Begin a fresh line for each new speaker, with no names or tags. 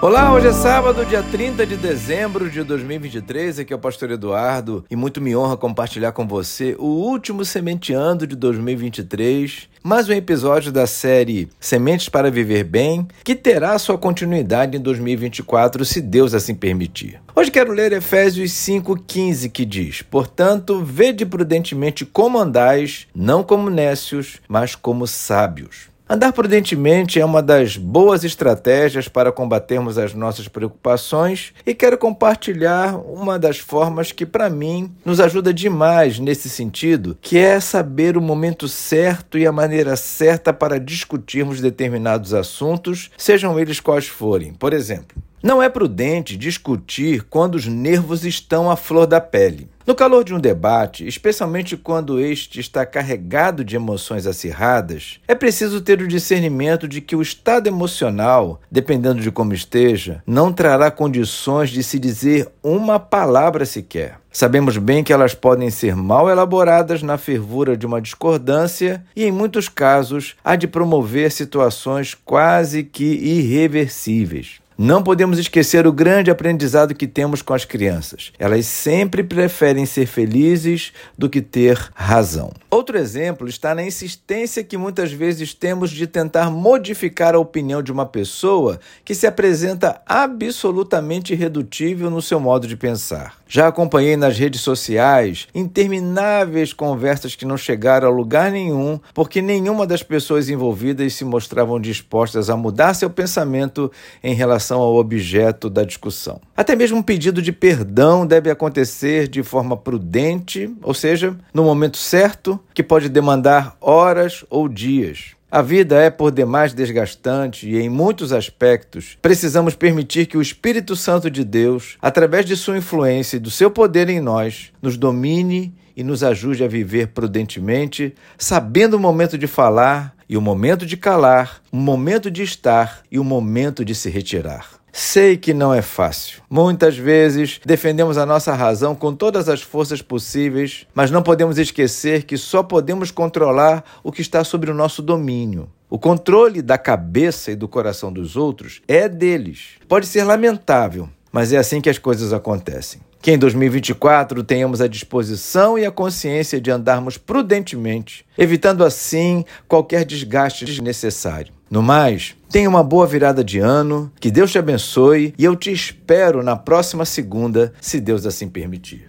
Olá, hoje é sábado, dia 30 de dezembro de 2023. Aqui é o Pastor Eduardo e muito me honra compartilhar com você o último Sementeando de 2023. Mais um episódio da série Sementes para Viver Bem, que terá sua continuidade em 2024, se Deus assim permitir. Hoje quero ler Efésios 5,15, que diz: Portanto, vede prudentemente como andais, não como nécios, mas como sábios Andar prudentemente é uma das boas estratégias para combatermos as nossas preocupações e quero compartilhar uma das formas que, para mim, nos ajuda demais nesse sentido, que é saber o momento certo e a maneira certa para discutirmos determinados assuntos, sejam eles quais forem. Por exemplo, não é prudente discutir quando os nervos estão à flor da pele. No calor de um debate, especialmente quando este está carregado de emoções acirradas, é preciso ter o discernimento de que o estado emocional, dependendo de como esteja, não trará condições de se dizer uma palavra sequer. Sabemos bem que elas podem ser mal elaboradas na fervura de uma discordância e, em muitos casos, há de promover situações quase que irreversíveis. Não podemos esquecer o grande aprendizado que temos com as crianças. Elas sempre preferem ser felizes do que ter razão. Outro exemplo está na insistência que muitas vezes temos de tentar modificar a opinião de uma pessoa que se apresenta absolutamente irredutível no seu modo de pensar. Já acompanhei nas redes sociais intermináveis conversas que não chegaram a lugar nenhum, porque nenhuma das pessoas envolvidas se mostravam dispostas a mudar seu pensamento em relação ao objeto da discussão. Até mesmo um pedido de perdão deve acontecer de forma prudente, ou seja, no momento certo, que pode demandar horas ou dias. A vida é por demais desgastante e, em muitos aspectos, precisamos permitir que o Espírito Santo de Deus, através de sua influência e do seu poder em nós, nos domine e nos ajude a viver prudentemente, sabendo o momento de falar e o momento de calar, o momento de estar e o momento de se retirar. Sei que não é fácil. Muitas vezes defendemos a nossa razão com todas as forças possíveis, mas não podemos esquecer que só podemos controlar o que está sob o nosso domínio. O controle da cabeça e do coração dos outros é deles. Pode ser lamentável, mas é assim que as coisas acontecem. Que em 2024 tenhamos a disposição e a consciência de andarmos prudentemente, evitando assim qualquer desgaste desnecessário. No mais, tenha uma boa virada de ano, que Deus te abençoe e eu te espero na próxima segunda, se Deus assim permitir.